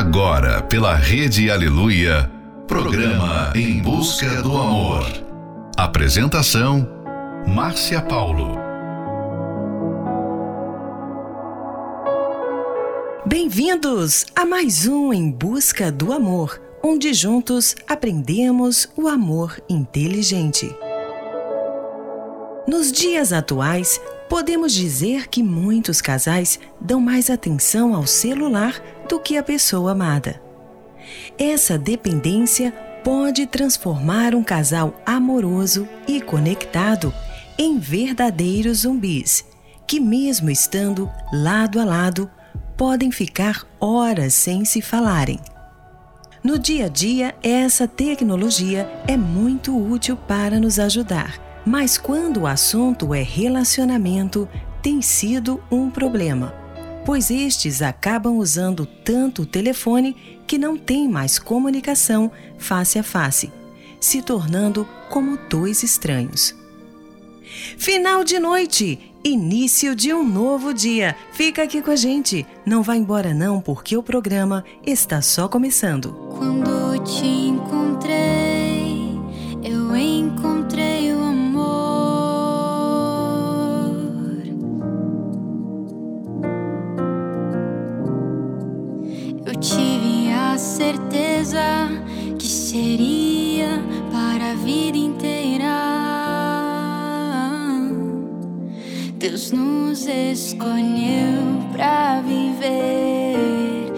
Agora, pela Rede Aleluia, programa Em Busca do Amor. Apresentação: Márcia Paulo. Bem-vindos a mais um Em Busca do Amor, onde juntos aprendemos o amor inteligente. Nos dias atuais, podemos dizer que muitos casais dão mais atenção ao celular do que à pessoa amada. Essa dependência pode transformar um casal amoroso e conectado em verdadeiros zumbis, que, mesmo estando lado a lado, podem ficar horas sem se falarem. No dia a dia, essa tecnologia é muito útil para nos ajudar mas quando o assunto é relacionamento, tem sido um problema, pois estes acabam usando tanto o telefone que não tem mais comunicação face a face, se tornando como dois estranhos. Final de noite, início de um novo dia. Fica aqui com a gente. Não vá embora não, porque o programa está só começando. Quando te encontrei, eu encontrei certeza que seria para a vida inteira. Deus nos escolheu para viver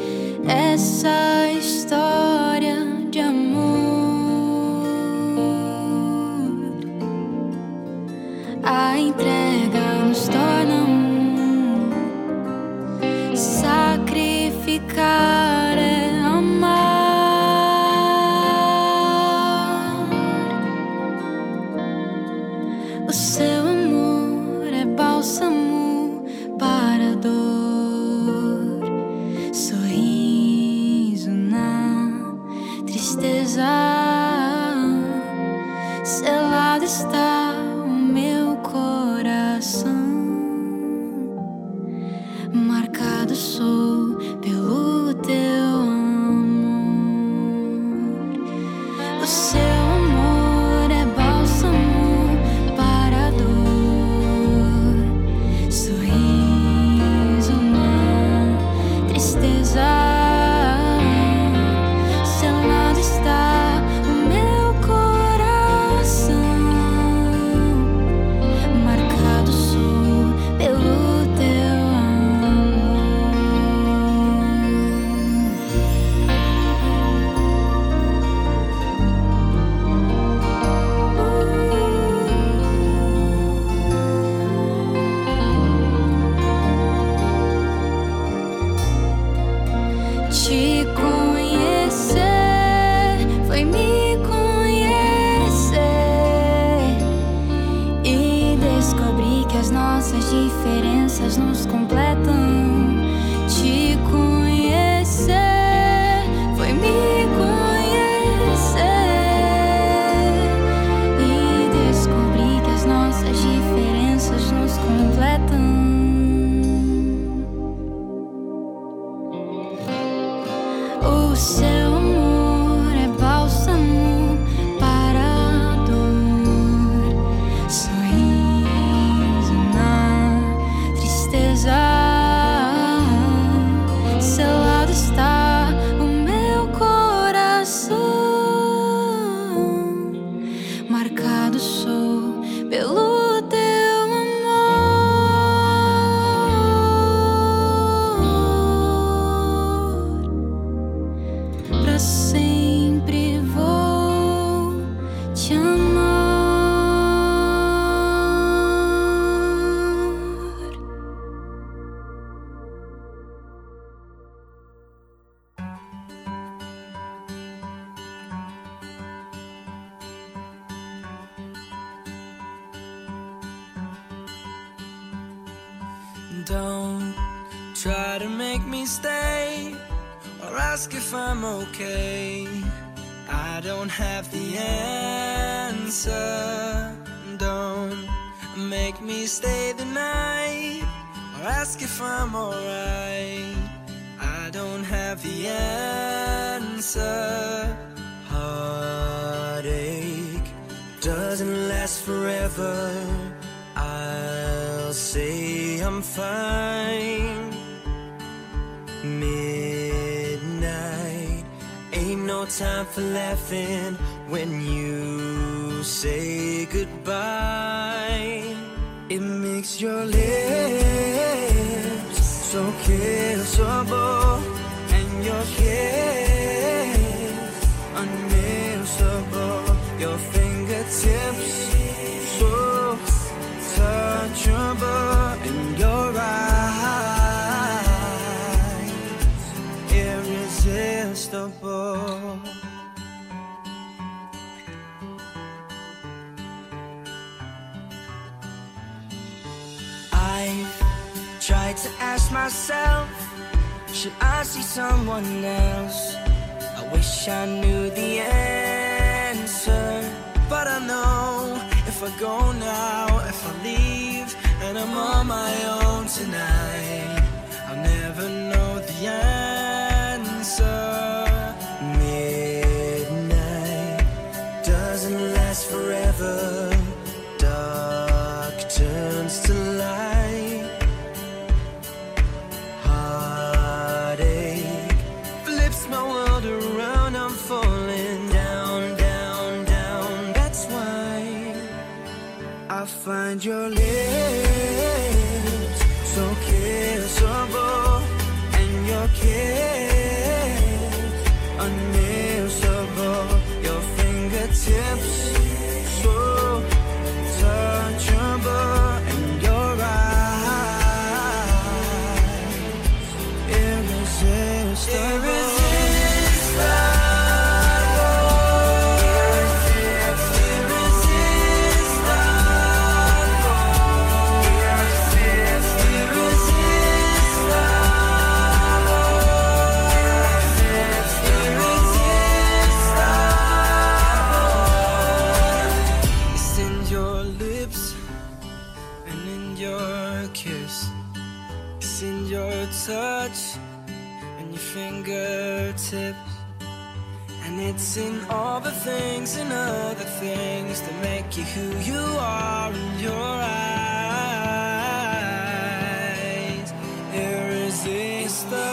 essa história Seu touchable in your eyes irresistible. I've tried to ask myself, should I see someone else? I wish I knew the answer, but I know if I go now, if I leave, and I'm on my own tonight, I'll never know the answer. Midnight doesn't last forever. Dark turns to light. Heartache flips my world around. I'm falling down, down, down. That's why I find your lips touch and your fingertips. And it's in all the things and other things that make you who you are in your eyes. Irresistible.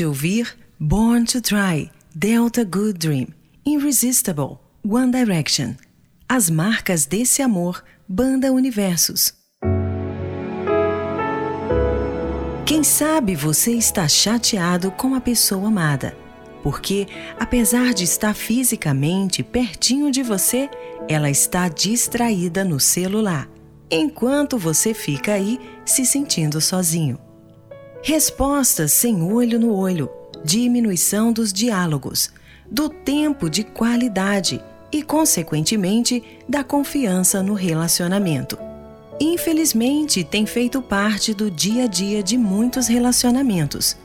De ouvir Born to Try, Delta Good Dream, Irresistible, One Direction. As marcas desse amor, Banda Universos. Quem sabe você está chateado com a pessoa amada, porque, apesar de estar fisicamente pertinho de você, ela está distraída no celular, enquanto você fica aí se sentindo sozinho. Respostas sem olho no olho, diminuição dos diálogos, do tempo de qualidade e, consequentemente, da confiança no relacionamento. Infelizmente, tem feito parte do dia a dia de muitos relacionamentos.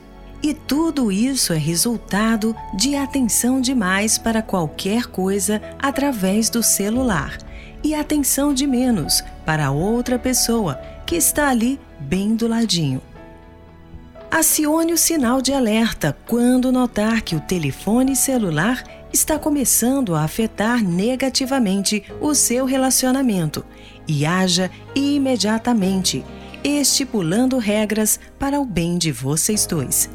E tudo isso é resultado de atenção demais para qualquer coisa através do celular e atenção de menos para outra pessoa que está ali bem do ladinho. Acione o sinal de alerta quando notar que o telefone celular está começando a afetar negativamente o seu relacionamento e haja imediatamente, estipulando regras para o bem de vocês dois.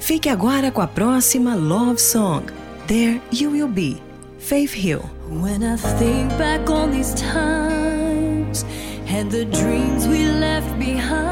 Fique agora com a próxima Love Song, There You Will Be, Faith Hill. When I think back on these times and the dreams we left behind,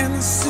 Can see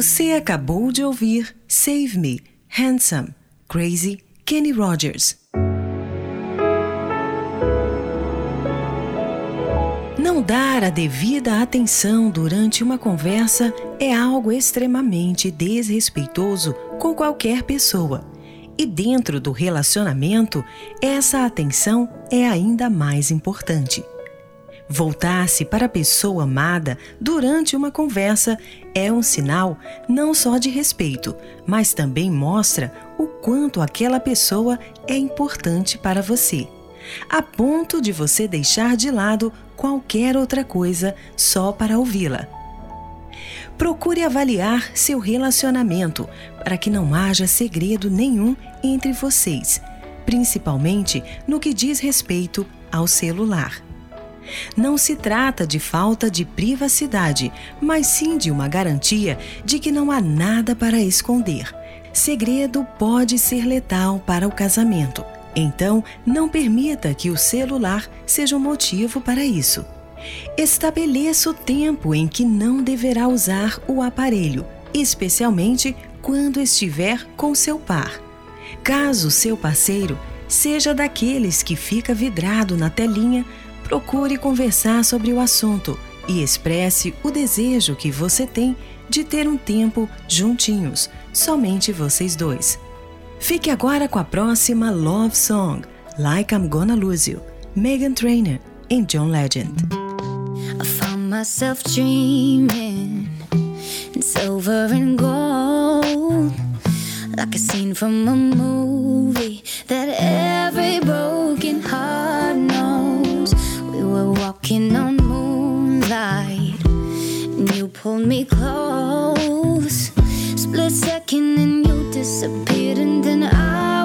Você acabou de ouvir Save Me, Handsome, Crazy, Kenny Rogers. Não dar a devida atenção durante uma conversa é algo extremamente desrespeitoso com qualquer pessoa. E dentro do relacionamento, essa atenção é ainda mais importante. Voltar-se para a pessoa amada durante uma conversa é um sinal não só de respeito, mas também mostra o quanto aquela pessoa é importante para você, a ponto de você deixar de lado qualquer outra coisa só para ouvi-la. Procure avaliar seu relacionamento para que não haja segredo nenhum entre vocês, principalmente no que diz respeito ao celular. Não se trata de falta de privacidade, mas sim de uma garantia de que não há nada para esconder. Segredo pode ser letal para o casamento. Então, não permita que o celular seja um motivo para isso. Estabeleça o tempo em que não deverá usar o aparelho, especialmente quando estiver com seu par. Caso seu parceiro seja daqueles que fica vidrado na telinha, procure conversar sobre o assunto e expresse o desejo que você tem de ter um tempo juntinhos, somente vocês dois. Fique agora com a próxima Love Song, Like I'm Gonna Lose You, Megan Trainor em John Legend. I found myself dreaming in silver and gold, like a scene from a movie pulled me close. Split second, and you disappeared, and then I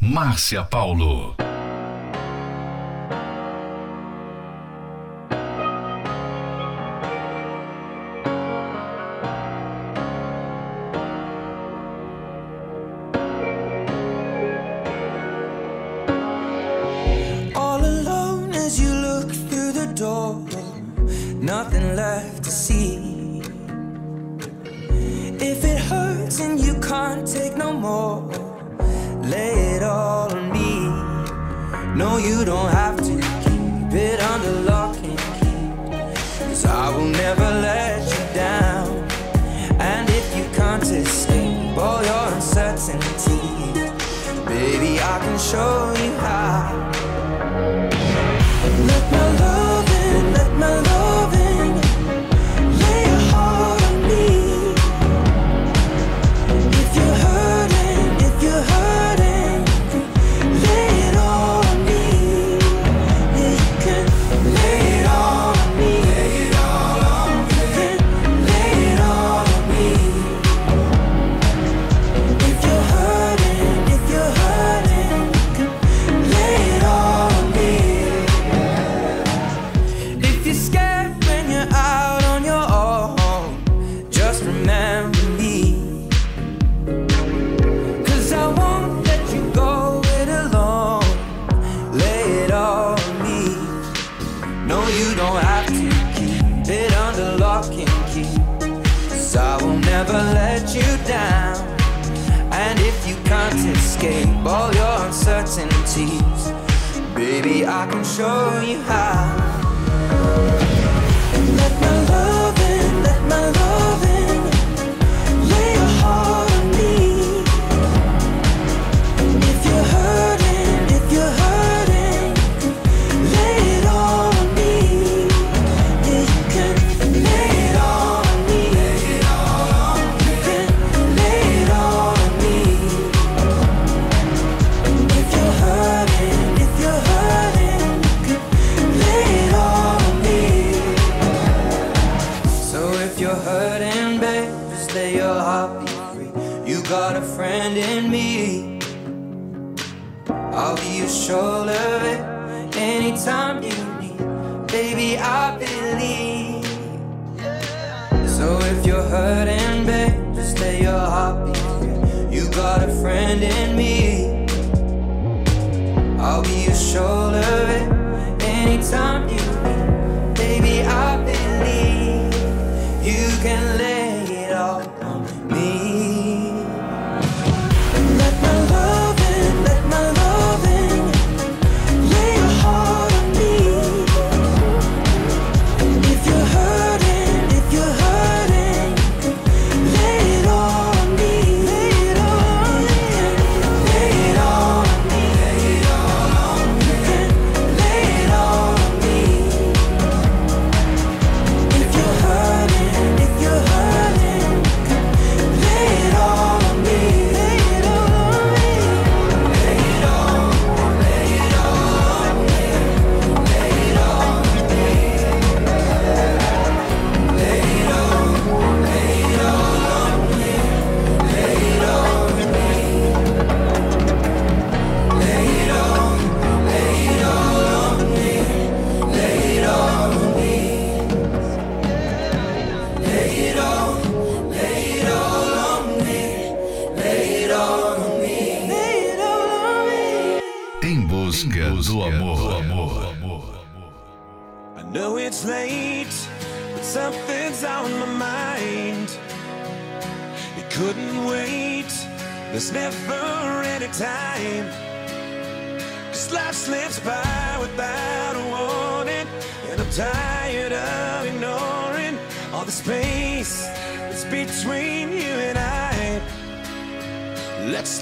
Márcia Paulo.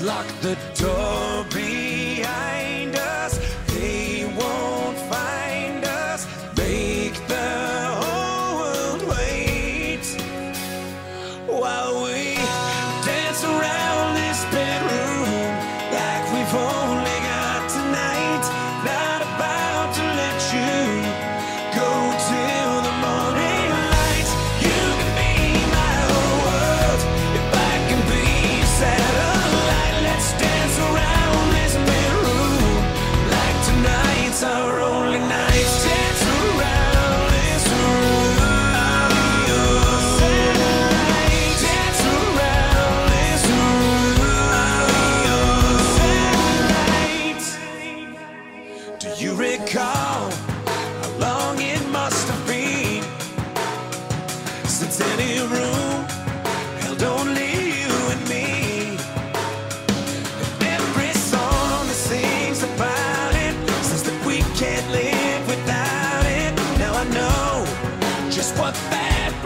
Lock the door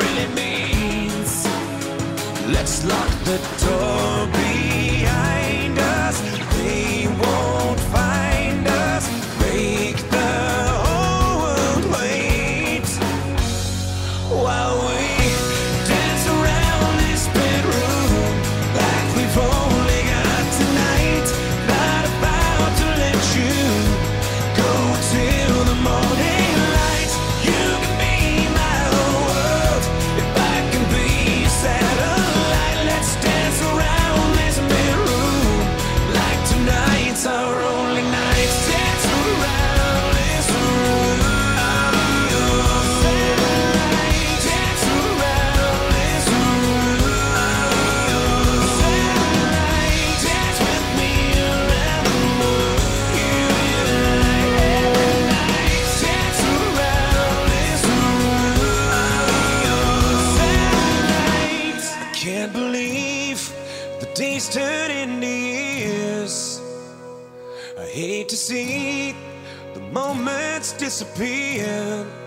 really means. Let's lock the door behind. disappeared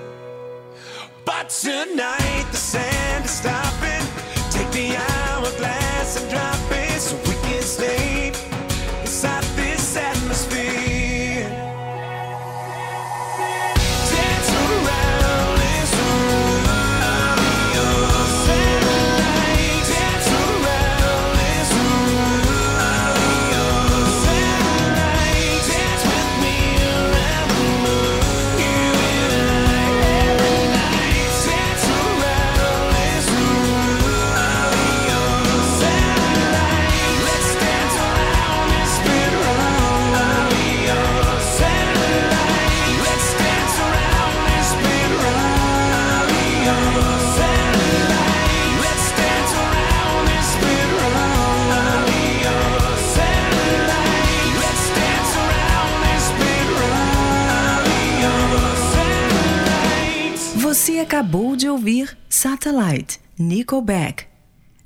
Satellite, Nickelback.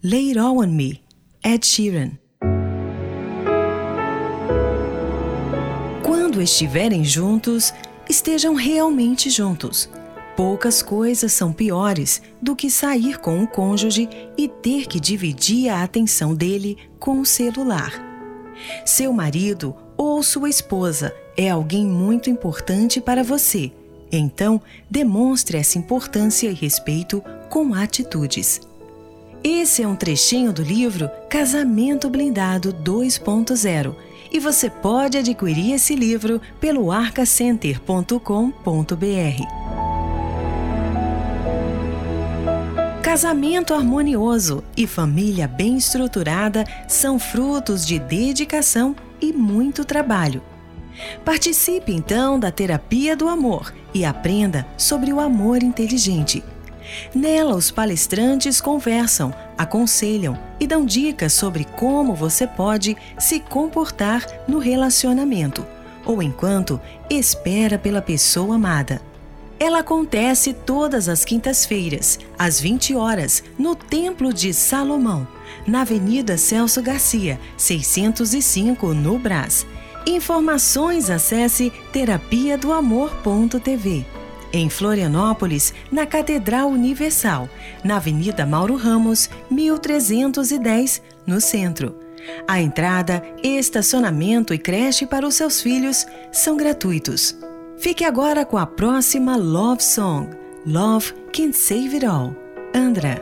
Lay It All On Me, Ed Sheeran. Quando estiverem juntos, estejam realmente juntos. Poucas coisas são piores do que sair com o cônjuge e ter que dividir a atenção dele com o celular. Seu marido ou sua esposa é alguém muito importante para você. Então, demonstre essa importância e respeito com atitudes. Esse é um trechinho do livro Casamento Blindado 2.0 e você pode adquirir esse livro pelo arcacenter.com.br. Casamento harmonioso e família bem estruturada são frutos de dedicação e muito trabalho. Participe então da Terapia do Amor e aprenda sobre o amor inteligente. Nela, os palestrantes conversam, aconselham e dão dicas sobre como você pode se comportar no relacionamento ou enquanto espera pela pessoa amada. Ela acontece todas as quintas-feiras, às 20 horas, no Templo de Salomão, na Avenida Celso Garcia, 605, no Brás. Informações acesse terapia do amor.tv. Em Florianópolis, na Catedral Universal, na Avenida Mauro Ramos, 1310, no centro. A entrada, estacionamento e creche para os seus filhos são gratuitos. Fique agora com a próxima Love Song, Love Can Save It All. Andra.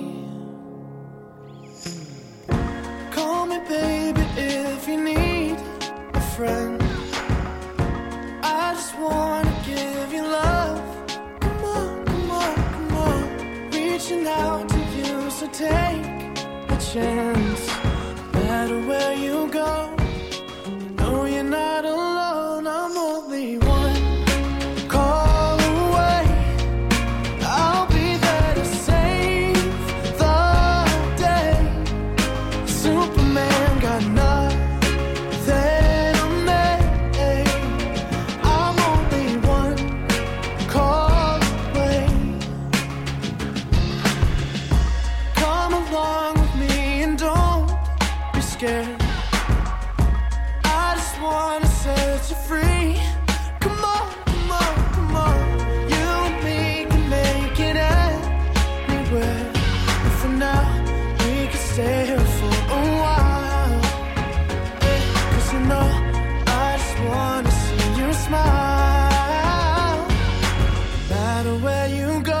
Call me, baby, if you need a friend. I just wanna give you love. Come on, come on, come on. Reaching out to you, so take a chance. No matter where you go, where you go,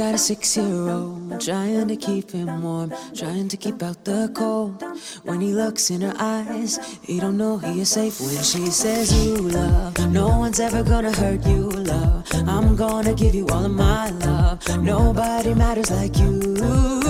Got a six year old, trying to keep him warm, trying to keep out the cold. When he looks in her eyes, he don't know he is safe when she says, You love, no one's ever gonna hurt you, love. I'm gonna give you all of my love. Nobody matters like you.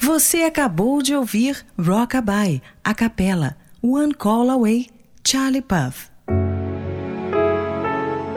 Você acabou de ouvir Rockabye, a capela, One Call Away, Charlie Puth.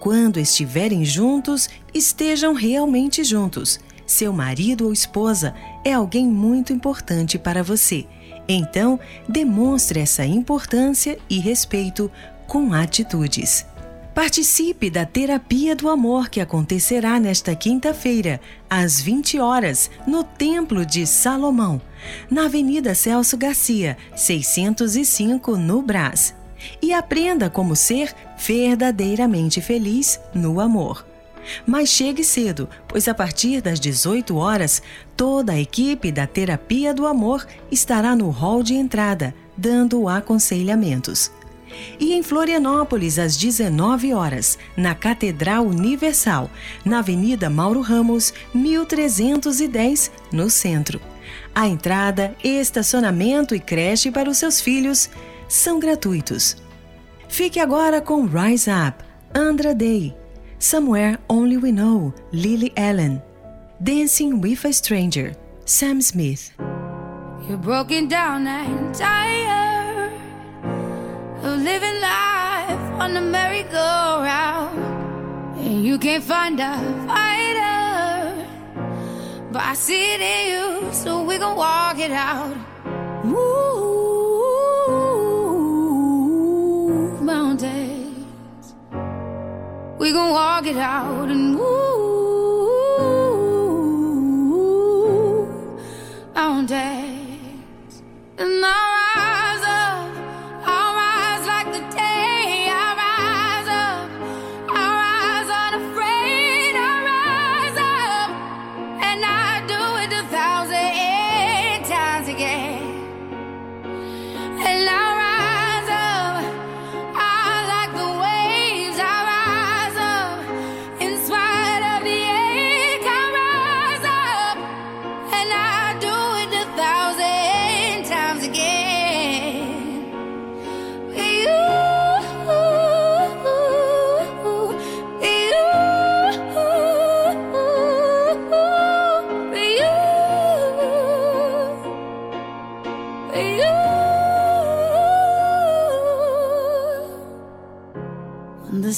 quando estiverem juntos, estejam realmente juntos. Seu marido ou esposa é alguém muito importante para você. Então, demonstre essa importância e respeito com atitudes. Participe da Terapia do Amor que acontecerá nesta quinta-feira, às 20 horas, no Templo de Salomão, na Avenida Celso Garcia, 605, no Brás. E aprenda como ser verdadeiramente feliz no amor. Mas chegue cedo, pois a partir das 18 horas, toda a equipe da Terapia do Amor estará no hall de entrada, dando aconselhamentos. E em Florianópolis, às 19 horas, na Catedral Universal, na Avenida Mauro Ramos, 1310, no centro. A entrada, estacionamento e creche para os seus filhos são gratuitos. Fique agora com Rise Up, Andra Day, Somewhere Only We Know, Lily Allen, Dancing with a Stranger, Sam Smith. You're broken down and tired of living life on the merry-go-round, and you can't find a fighter. But I see it in you, so we gon' walk it out. Move We gon' walk it out and move mountains. And I'll